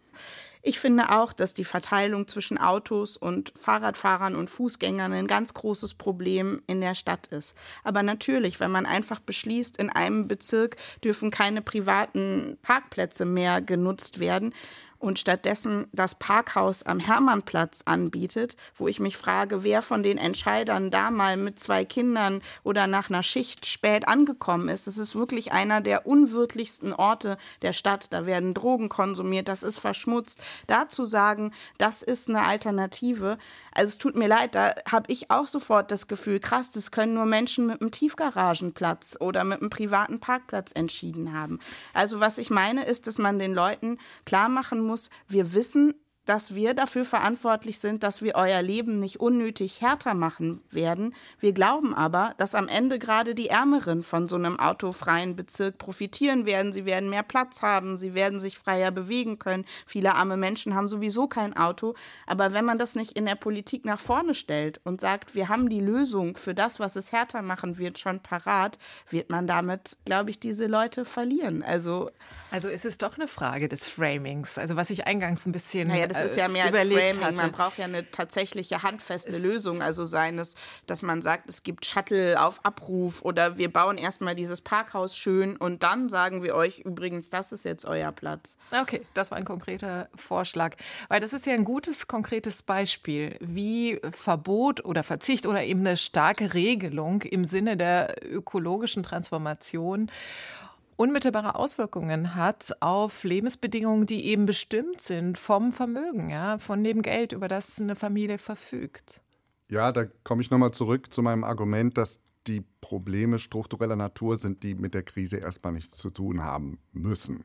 Ich finde auch, dass die Verteilung zwischen Autos und Fahrradfahrern und Fußgängern ein ganz großes Problem in der Stadt ist. Aber natürlich, wenn man einfach beschließt, in einem Bezirk dürfen keine privaten Parkplätze mehr genutzt werden, und stattdessen das Parkhaus am Hermannplatz anbietet, wo ich mich frage, wer von den Entscheidern da mal mit zwei Kindern oder nach einer Schicht spät angekommen ist. Es ist wirklich einer der unwirtlichsten Orte der Stadt. Da werden Drogen konsumiert, das ist verschmutzt. Da zu sagen, das ist eine Alternative, also es tut mir leid, da habe ich auch sofort das Gefühl, krass, das können nur Menschen mit einem Tiefgaragenplatz oder mit einem privaten Parkplatz entschieden haben. Also was ich meine ist, dass man den Leuten klar machen muss, wir wissen, dass wir dafür verantwortlich sind, dass wir euer Leben nicht unnötig härter machen werden. Wir glauben aber, dass am Ende gerade die Ärmeren von so einem autofreien Bezirk profitieren werden. Sie werden mehr Platz haben, sie werden sich freier bewegen können. Viele arme Menschen haben sowieso kein Auto. Aber wenn man das nicht in der Politik nach vorne stellt und sagt, wir haben die Lösung für das, was es härter machen wird, schon parat, wird man damit, glaube ich, diese Leute verlieren. Also, also ist es doch eine Frage des Framings. Also was ich eingangs ein bisschen naja, das ist ja mehr als Framing. Hatte. Man braucht ja eine tatsächliche handfeste es Lösung. Also seien es, dass man sagt, es gibt Shuttle auf Abruf oder wir bauen erstmal dieses Parkhaus schön und dann sagen wir euch übrigens, das ist jetzt euer Platz. Okay, das war ein konkreter Vorschlag. Weil das ist ja ein gutes, konkretes Beispiel, wie Verbot oder Verzicht oder eben eine starke Regelung im Sinne der ökologischen Transformation unmittelbare Auswirkungen hat auf Lebensbedingungen, die eben bestimmt sind vom Vermögen, ja, von dem Geld, über das eine Familie verfügt. Ja, da komme ich nochmal zurück zu meinem Argument, dass die Probleme struktureller Natur sind, die mit der Krise erstmal nichts zu tun haben müssen.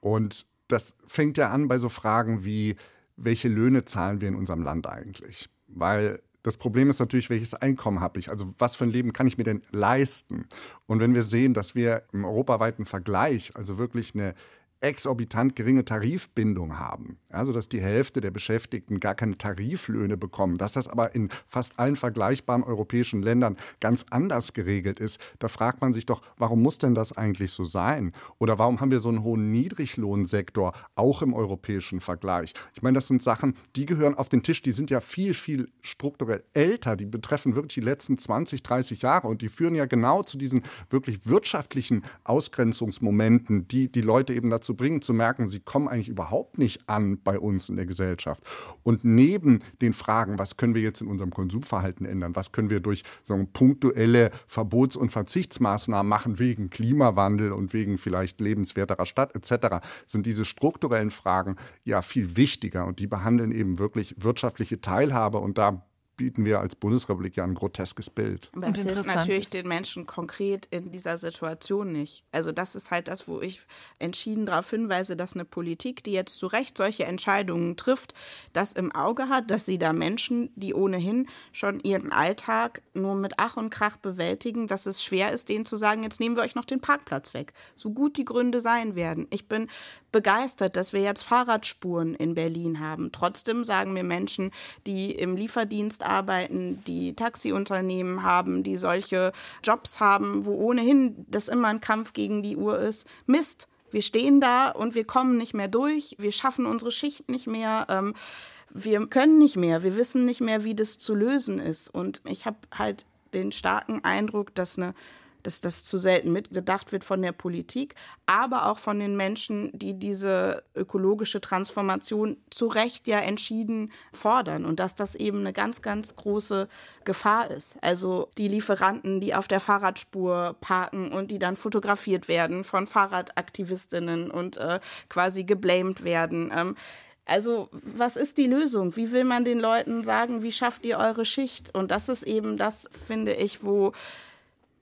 Und das fängt ja an bei so Fragen wie, welche Löhne zahlen wir in unserem Land eigentlich? Weil das Problem ist natürlich, welches Einkommen habe ich? Also was für ein Leben kann ich mir denn leisten? Und wenn wir sehen, dass wir im europaweiten Vergleich also wirklich eine exorbitant geringe Tarifbindung haben, also dass die Hälfte der Beschäftigten gar keine Tariflöhne bekommen, dass das aber in fast allen vergleichbaren europäischen Ländern ganz anders geregelt ist, da fragt man sich doch, warum muss denn das eigentlich so sein? Oder warum haben wir so einen hohen Niedriglohnsektor auch im europäischen Vergleich? Ich meine, das sind Sachen, die gehören auf den Tisch, die sind ja viel, viel strukturell älter, die betreffen wirklich die letzten 20, 30 Jahre und die führen ja genau zu diesen wirklich wirtschaftlichen Ausgrenzungsmomenten, die die Leute eben dazu dazu bringen, zu merken, sie kommen eigentlich überhaupt nicht an bei uns in der Gesellschaft. Und neben den Fragen, was können wir jetzt in unserem Konsumverhalten ändern, was können wir durch so punktuelle Verbots- und Verzichtsmaßnahmen machen wegen Klimawandel und wegen vielleicht lebenswerterer Stadt etc., sind diese strukturellen Fragen ja viel wichtiger und die behandeln eben wirklich wirtschaftliche Teilhabe und da bieten wir als Bundesrepublik ja ein groteskes Bild. Aber es hilft natürlich den Menschen konkret in dieser Situation nicht. Also das ist halt das, wo ich entschieden darauf hinweise, dass eine Politik, die jetzt zu Recht solche Entscheidungen trifft, das im Auge hat, dass sie da Menschen, die ohnehin schon ihren Alltag nur mit Ach und Krach bewältigen, dass es schwer ist, denen zu sagen, jetzt nehmen wir euch noch den Parkplatz weg. So gut die Gründe sein werden. Ich bin begeistert, dass wir jetzt Fahrradspuren in Berlin haben. Trotzdem sagen mir Menschen, die im Lieferdienst arbeiten, die Taxiunternehmen haben, die solche Jobs haben, wo ohnehin das immer ein Kampf gegen die Uhr ist. Mist, wir stehen da und wir kommen nicht mehr durch, wir schaffen unsere Schicht nicht mehr. Ähm, wir können nicht mehr, wir wissen nicht mehr, wie das zu lösen ist. Und ich habe halt den starken Eindruck, dass eine dass das zu selten mitgedacht wird von der Politik, aber auch von den Menschen, die diese ökologische Transformation zu Recht ja entschieden fordern und dass das eben eine ganz, ganz große Gefahr ist. Also die Lieferanten, die auf der Fahrradspur parken und die dann fotografiert werden von Fahrradaktivistinnen und äh, quasi geblamed werden. Ähm, also, was ist die Lösung? Wie will man den Leuten sagen, wie schafft ihr eure Schicht? Und das ist eben das, finde ich, wo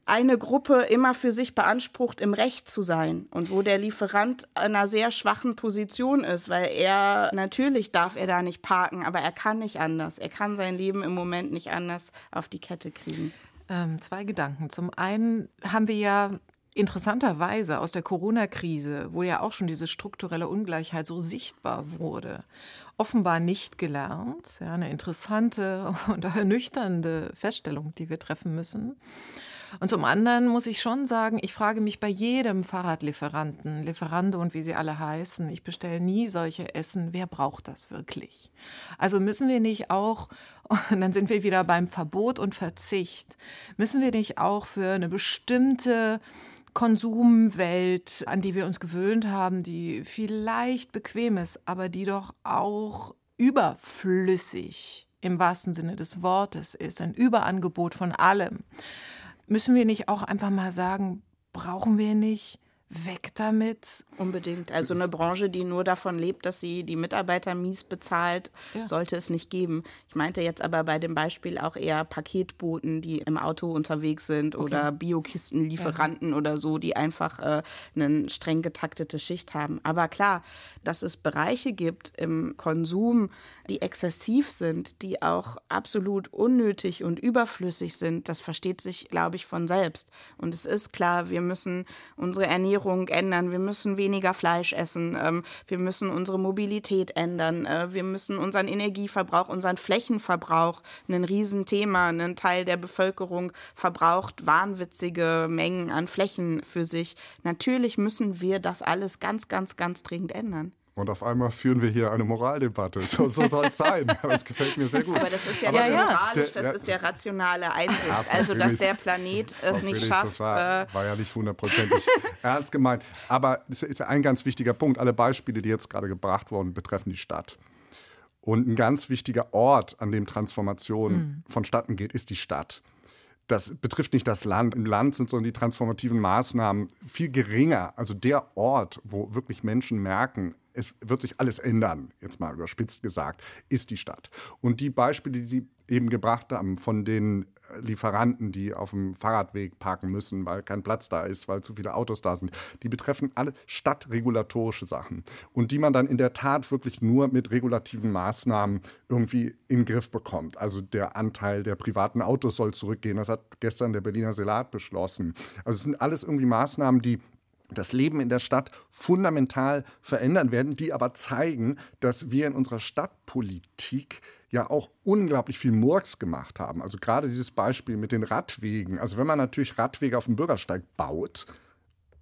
eine Gruppe immer für sich beansprucht, im Recht zu sein und wo der Lieferant in einer sehr schwachen Position ist, weil er natürlich darf er da nicht parken, aber er kann nicht anders. Er kann sein Leben im Moment nicht anders auf die Kette kriegen. Ähm, zwei Gedanken. Zum einen haben wir ja interessanterweise aus der Corona-Krise, wo ja auch schon diese strukturelle Ungleichheit so sichtbar wurde, offenbar nicht gelernt. Ja, eine interessante und ernüchternde Feststellung, die wir treffen müssen. Und zum anderen muss ich schon sagen, ich frage mich bei jedem Fahrradlieferanten, Lieferando und wie sie alle heißen, ich bestelle nie solche Essen. Wer braucht das wirklich? Also müssen wir nicht auch, und dann sind wir wieder beim Verbot und Verzicht, müssen wir nicht auch für eine bestimmte Konsumwelt, an die wir uns gewöhnt haben, die vielleicht bequem ist, aber die doch auch überflüssig im wahrsten Sinne des Wortes ist, ein Überangebot von allem müssen wir nicht auch einfach mal sagen, brauchen wir nicht weg damit. Unbedingt. Also eine Branche, die nur davon lebt, dass sie die Mitarbeiter mies bezahlt, ja. sollte es nicht geben. Ich meinte jetzt aber bei dem Beispiel auch eher Paketboten, die im Auto unterwegs sind okay. oder Biokistenlieferanten ja. oder so, die einfach äh, eine streng getaktete Schicht haben. Aber klar, dass es Bereiche gibt im Konsum, die exzessiv sind, die auch absolut unnötig und überflüssig sind, das versteht sich, glaube ich, von selbst. Und es ist klar, wir müssen unsere Ernährung ändern, wir müssen weniger Fleisch essen, ähm, wir müssen unsere Mobilität ändern, äh, wir müssen unseren Energieverbrauch, unseren Flächenverbrauch, ein Riesenthema, ein Teil der Bevölkerung verbraucht wahnwitzige Mengen an Flächen für sich. Natürlich müssen wir das alles ganz, ganz, ganz dringend ändern. Und auf einmal führen wir hier eine Moraldebatte. So, so soll es sein. Es gefällt mir sehr gut. Aber das ist ja ja, moralisch, das ist ja rationale Einsicht. Ja, also, dass der Planet es nicht Felix, schafft. Das war, äh war ja nicht hundertprozentig ernst gemeint. Aber das ist ein ganz wichtiger Punkt. Alle Beispiele, die jetzt gerade gebracht wurden, betreffen die Stadt. Und ein ganz wichtiger Ort, an dem Transformation mhm. vonstatten geht, ist die Stadt das betrifft nicht das Land. Im Land sind so die transformativen Maßnahmen viel geringer. Also der Ort, wo wirklich Menschen merken, es wird sich alles ändern, jetzt mal überspitzt gesagt, ist die Stadt. Und die Beispiele, die Sie eben gebracht haben von den äh, Lieferanten, die auf dem Fahrradweg parken müssen, weil kein Platz da ist, weil zu viele Autos da sind, die betreffen alle stadtregulatorische Sachen und die man dann in der Tat wirklich nur mit regulativen Maßnahmen irgendwie in den Griff bekommt. Also der Anteil der privaten Autos soll zurückgehen. Das hat gestern der Berliner Senat beschlossen. Also es sind alles irgendwie Maßnahmen, die das Leben in der Stadt fundamental verändern werden, die aber zeigen, dass wir in unserer Stadtpolitik ja auch unglaublich viel Murks gemacht haben. Also gerade dieses Beispiel mit den Radwegen. Also wenn man natürlich Radwege auf dem Bürgersteig baut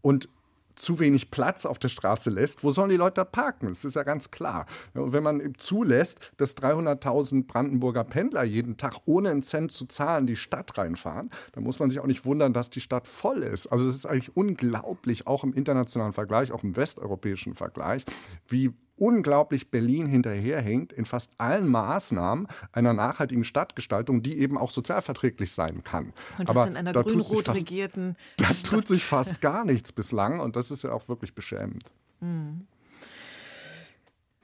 und zu wenig Platz auf der Straße lässt, wo sollen die Leute da parken? Das ist ja ganz klar. Und wenn man zulässt, dass 300.000 Brandenburger Pendler jeden Tag ohne einen Cent zu zahlen die Stadt reinfahren, dann muss man sich auch nicht wundern, dass die Stadt voll ist. Also es ist eigentlich unglaublich, auch im internationalen Vergleich, auch im westeuropäischen Vergleich, wie unglaublich Berlin hinterherhängt in fast allen Maßnahmen einer nachhaltigen Stadtgestaltung, die eben auch sozialverträglich sein kann. Und das Aber in einer grün-rot regierten Da tut sich fast gar nichts bislang und das ist ja auch wirklich beschämend. Mhm.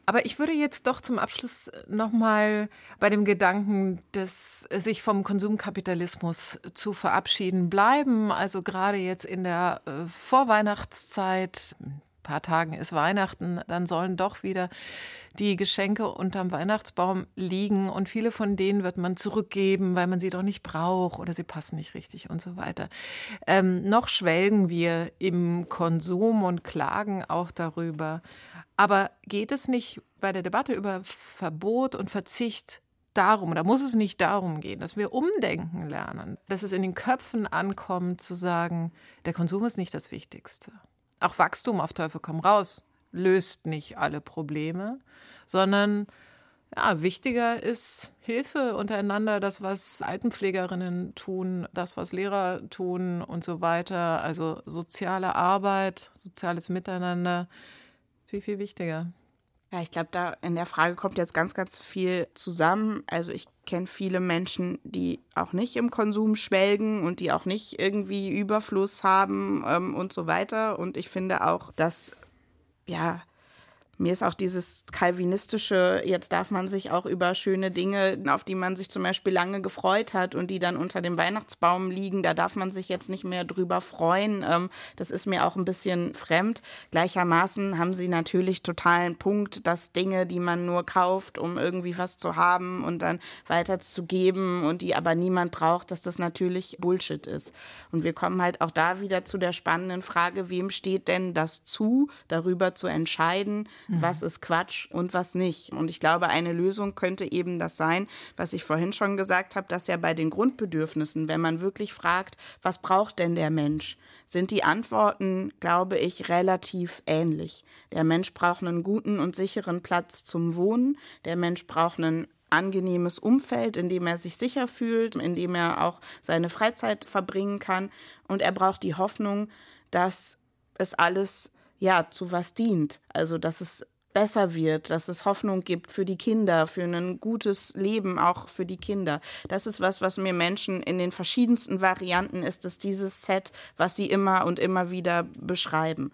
Aber ich würde jetzt doch zum Abschluss nochmal bei dem Gedanken, des, sich vom Konsumkapitalismus zu verabschieden bleiben. Also gerade jetzt in der äh, Vorweihnachtszeit, paar Tagen ist Weihnachten, dann sollen doch wieder die Geschenke unterm Weihnachtsbaum liegen und viele von denen wird man zurückgeben, weil man sie doch nicht braucht oder sie passen nicht richtig und so weiter. Ähm, noch schwelgen wir im Konsum und klagen auch darüber. Aber geht es nicht bei der Debatte über Verbot und Verzicht darum, oder muss es nicht darum gehen, dass wir umdenken lernen, dass es in den Köpfen ankommt zu sagen, der Konsum ist nicht das Wichtigste. Auch Wachstum auf Teufel komm raus löst nicht alle Probleme, sondern ja, wichtiger ist Hilfe untereinander, das, was Altenpflegerinnen tun, das, was Lehrer tun und so weiter. Also soziale Arbeit, soziales Miteinander, viel, viel wichtiger. Ja, ich glaube, da in der Frage kommt jetzt ganz, ganz viel zusammen. Also ich kenne viele Menschen, die auch nicht im Konsum schwelgen und die auch nicht irgendwie Überfluss haben ähm, und so weiter. Und ich finde auch, dass ja mir ist auch dieses kalvinistische, jetzt darf man sich auch über schöne Dinge, auf die man sich zum Beispiel lange gefreut hat und die dann unter dem Weihnachtsbaum liegen, da darf man sich jetzt nicht mehr drüber freuen. Ähm, das ist mir auch ein bisschen fremd. Gleichermaßen haben sie natürlich totalen Punkt, dass Dinge, die man nur kauft, um irgendwie was zu haben und dann weiterzugeben und die aber niemand braucht, dass das natürlich Bullshit ist. Und wir kommen halt auch da wieder zu der spannenden Frage, wem steht denn das zu, darüber zu entscheiden, mhm. was ist Quatsch und was nicht. Und ich glaube, eine Lösung könnte eben das sein, was ich vorhin schon gesagt habe, dass ja bei den Grundbedürfnissen, wenn man wirklich fragt, was braucht denn der Mensch, sind die Antworten, glaube ich, relativ ähnlich. Der Mensch braucht einen guten und sicheren Platz zum Wohnen. Der Mensch braucht ein angenehmes Umfeld, in dem er sich sicher fühlt, in dem er auch seine Freizeit verbringen kann. Und er braucht die Hoffnung, dass es alles ja, zu was dient. Also, dass es besser wird, dass es Hoffnung gibt für die Kinder, für ein gutes Leben auch für die Kinder. Das ist was, was mir Menschen in den verschiedensten Varianten ist, dass dieses Set, was sie immer und immer wieder beschreiben.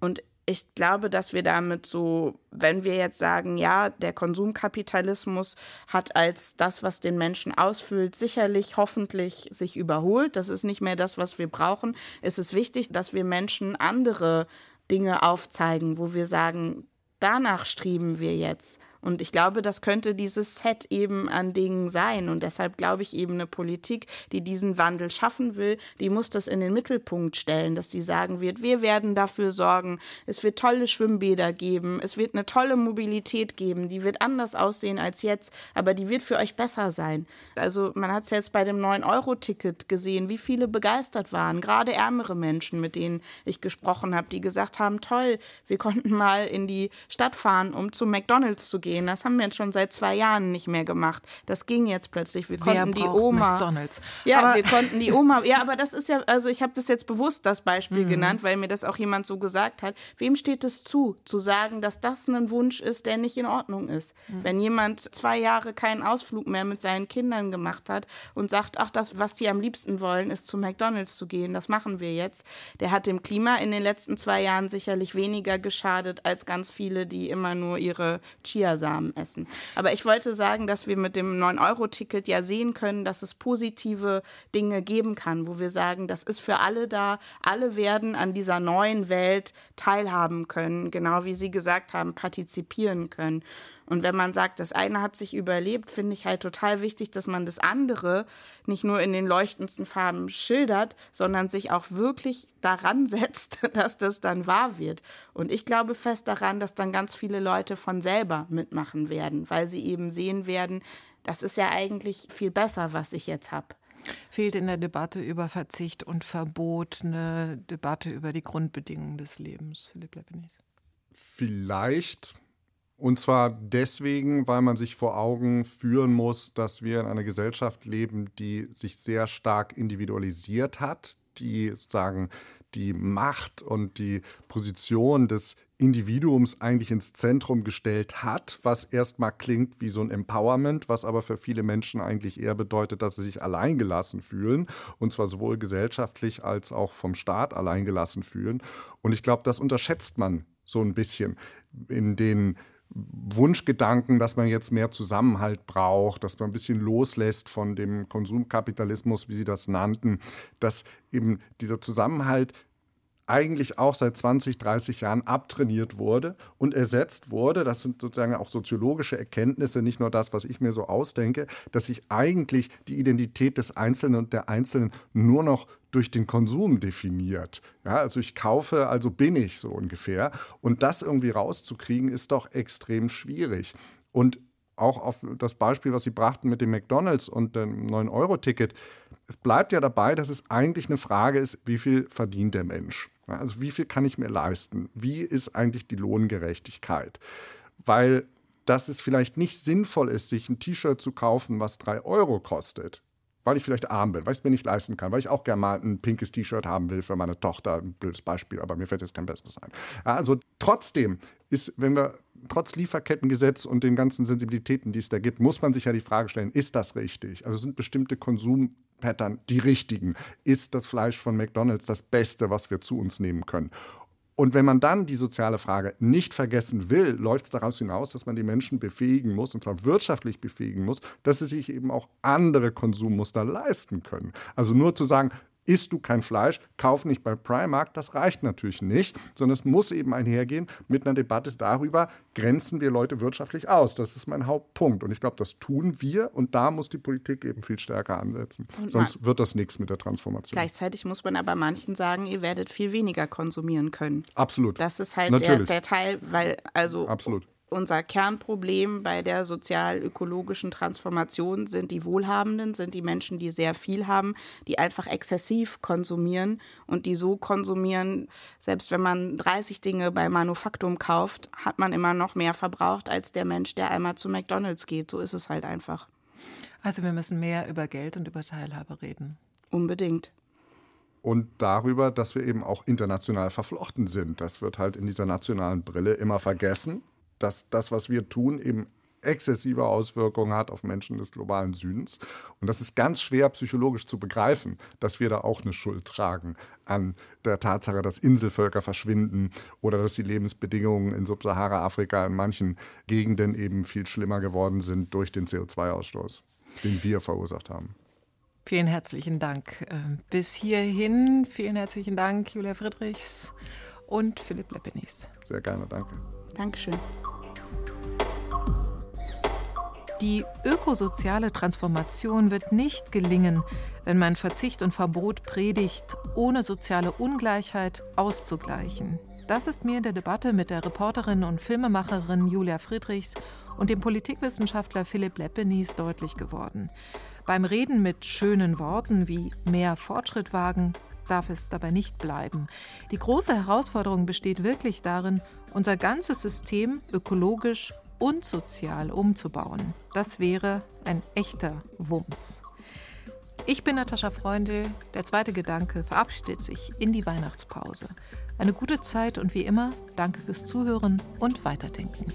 Und ich glaube, dass wir damit so, wenn wir jetzt sagen, ja, der Konsumkapitalismus hat als das, was den Menschen ausfüllt, sicherlich hoffentlich sich überholt. Das ist nicht mehr das, was wir brauchen. Es ist wichtig, dass wir Menschen andere Dinge aufzeigen, wo wir sagen, danach streben wir jetzt. Und ich glaube, das könnte dieses Set eben an Dingen sein. Und deshalb glaube ich eben eine Politik, die diesen Wandel schaffen will, die muss das in den Mittelpunkt stellen, dass sie sagen wird, wir werden dafür sorgen, es wird tolle Schwimmbäder geben, es wird eine tolle Mobilität geben, die wird anders aussehen als jetzt, aber die wird für euch besser sein. Also man hat es jetzt bei dem 9-Euro-Ticket gesehen, wie viele begeistert waren, gerade ärmere Menschen, mit denen ich gesprochen habe, die gesagt haben, toll, wir konnten mal in die Stadt fahren, um zu McDonald's zu gehen gehen. Das haben wir jetzt schon seit zwei Jahren nicht mehr gemacht. Das ging jetzt plötzlich. Wir konnten die Oma. McDonald's? Ja, aber wir konnten die Oma. Ja, aber das ist ja, also ich habe das jetzt bewusst das Beispiel mhm. genannt, weil mir das auch jemand so gesagt hat. Wem steht es zu, zu sagen, dass das ein Wunsch ist, der nicht in Ordnung ist? Mhm. Wenn jemand zwei Jahre keinen Ausflug mehr mit seinen Kindern gemacht hat und sagt, ach, das, was die am liebsten wollen, ist zu McDonald's zu gehen, das machen wir jetzt. Der hat dem Klima in den letzten zwei Jahren sicherlich weniger geschadet als ganz viele, die immer nur ihre Chia Samen essen. Aber ich wollte sagen, dass wir mit dem 9-Euro-Ticket ja sehen können, dass es positive Dinge geben kann, wo wir sagen, das ist für alle da, alle werden an dieser neuen Welt teilhaben können, genau wie Sie gesagt haben, partizipieren können. Und wenn man sagt, das eine hat sich überlebt, finde ich halt total wichtig, dass man das andere nicht nur in den leuchtendsten Farben schildert, sondern sich auch wirklich daran setzt, dass das dann wahr wird. Und ich glaube fest daran, dass dann ganz viele Leute von selber mitmachen werden, weil sie eben sehen werden, das ist ja eigentlich viel besser, was ich jetzt habe. Fehlt in der Debatte über Verzicht und Verbot eine Debatte über die Grundbedingungen des Lebens, Philipp Leppenis? Vielleicht. Und zwar deswegen, weil man sich vor Augen führen muss, dass wir in einer Gesellschaft leben, die sich sehr stark individualisiert hat, die sagen, die Macht und die Position des Individuums eigentlich ins Zentrum gestellt hat, was erstmal klingt wie so ein Empowerment, was aber für viele Menschen eigentlich eher bedeutet, dass sie sich alleingelassen fühlen und zwar sowohl gesellschaftlich als auch vom Staat alleingelassen fühlen. Und ich glaube, das unterschätzt man so ein bisschen in den Wunschgedanken, dass man jetzt mehr Zusammenhalt braucht, dass man ein bisschen loslässt von dem Konsumkapitalismus, wie Sie das nannten, dass eben dieser Zusammenhalt eigentlich auch seit 20, 30 Jahren abtrainiert wurde und ersetzt wurde. Das sind sozusagen auch soziologische Erkenntnisse, nicht nur das, was ich mir so ausdenke, dass sich eigentlich die Identität des Einzelnen und der Einzelnen nur noch durch den Konsum definiert. Ja, also ich kaufe, also bin ich so ungefähr. Und das irgendwie rauszukriegen, ist doch extrem schwierig. Und auch auf das Beispiel, was Sie brachten mit dem McDonald's und dem 9-Euro-Ticket. Es bleibt ja dabei, dass es eigentlich eine Frage ist, wie viel verdient der Mensch? Also wie viel kann ich mir leisten? Wie ist eigentlich die Lohngerechtigkeit? Weil dass es vielleicht nicht sinnvoll ist, sich ein T-Shirt zu kaufen, was drei Euro kostet, weil ich vielleicht arm bin, weil ich es mir nicht leisten kann, weil ich auch gerne mal ein pinkes T-Shirt haben will für meine Tochter. Ein blödes Beispiel, aber mir fällt jetzt kein besseres ein. Also trotzdem ist, wenn wir trotz Lieferkettengesetz und den ganzen Sensibilitäten, die es da gibt, muss man sich ja die Frage stellen, ist das richtig? Also sind bestimmte Konsumpattern die richtigen? Ist das Fleisch von McDonald's das Beste, was wir zu uns nehmen können? Und wenn man dann die soziale Frage nicht vergessen will, läuft es daraus hinaus, dass man die Menschen befähigen muss, und zwar wirtschaftlich befähigen muss, dass sie sich eben auch andere Konsummuster leisten können. Also nur zu sagen, isst du kein Fleisch, kauf nicht bei Primark, das reicht natürlich nicht, sondern es muss eben einhergehen mit einer Debatte darüber, grenzen wir Leute wirtschaftlich aus. Das ist mein Hauptpunkt. Und ich glaube, das tun wir und da muss die Politik eben viel stärker ansetzen. Und Sonst wird das nichts mit der Transformation. Gleichzeitig muss man aber manchen sagen, ihr werdet viel weniger konsumieren können. Absolut. Das ist halt der, der, Teil, weil also Absolut unser Kernproblem bei der sozial-ökologischen Transformation sind die Wohlhabenden, sind die Menschen, die sehr viel haben, die einfach exzessiv konsumieren und die so konsumieren, selbst wenn man 30 Dinge bei Manufaktum kauft, hat man immer noch mehr verbraucht als der Mensch, der einmal zu McDonald's geht. So ist es halt einfach. Also wir müssen mehr über Geld und über Teilhabe reden. Unbedingt und darüber, dass wir eben auch international verflochten sind. Das wird halt in dieser nationalen Brille immer vergessen dass das, was wir tun, eben exzessive Auswirkungen hat auf Menschen des globalen Südens. Und das ist ganz schwer psychologisch zu begreifen, dass wir da auch eine Schuld tragen an der Tatsache, dass Inselvölker verschwinden oder dass die Lebensbedingungen in Subsahara-Afrika in manchen Gegenden eben viel schlimmer geworden sind durch den CO2-Ausstoß, den wir verursacht haben. Vielen herzlichen Dank. Ähm, bis hierhin vielen herzlichen Dank, Julia Friedrichs und Philipp Leppenis. Sehr gerne, danke. Dankeschön. Die ökosoziale Transformation wird nicht gelingen, wenn man Verzicht und Verbot predigt, ohne soziale Ungleichheit auszugleichen. Das ist mir in der Debatte mit der Reporterin und Filmemacherin Julia Friedrichs und dem Politikwissenschaftler Philipp Leppenis deutlich geworden. Beim Reden mit schönen Worten wie mehr Fortschritt wagen darf es dabei nicht bleiben. Die große Herausforderung besteht wirklich darin, unser ganzes System ökologisch und sozial umzubauen. Das wäre ein echter Wumms. Ich bin Natascha Freundl. Der zweite Gedanke verabschiedet sich in die Weihnachtspause. Eine gute Zeit und wie immer, danke fürs Zuhören und Weiterdenken.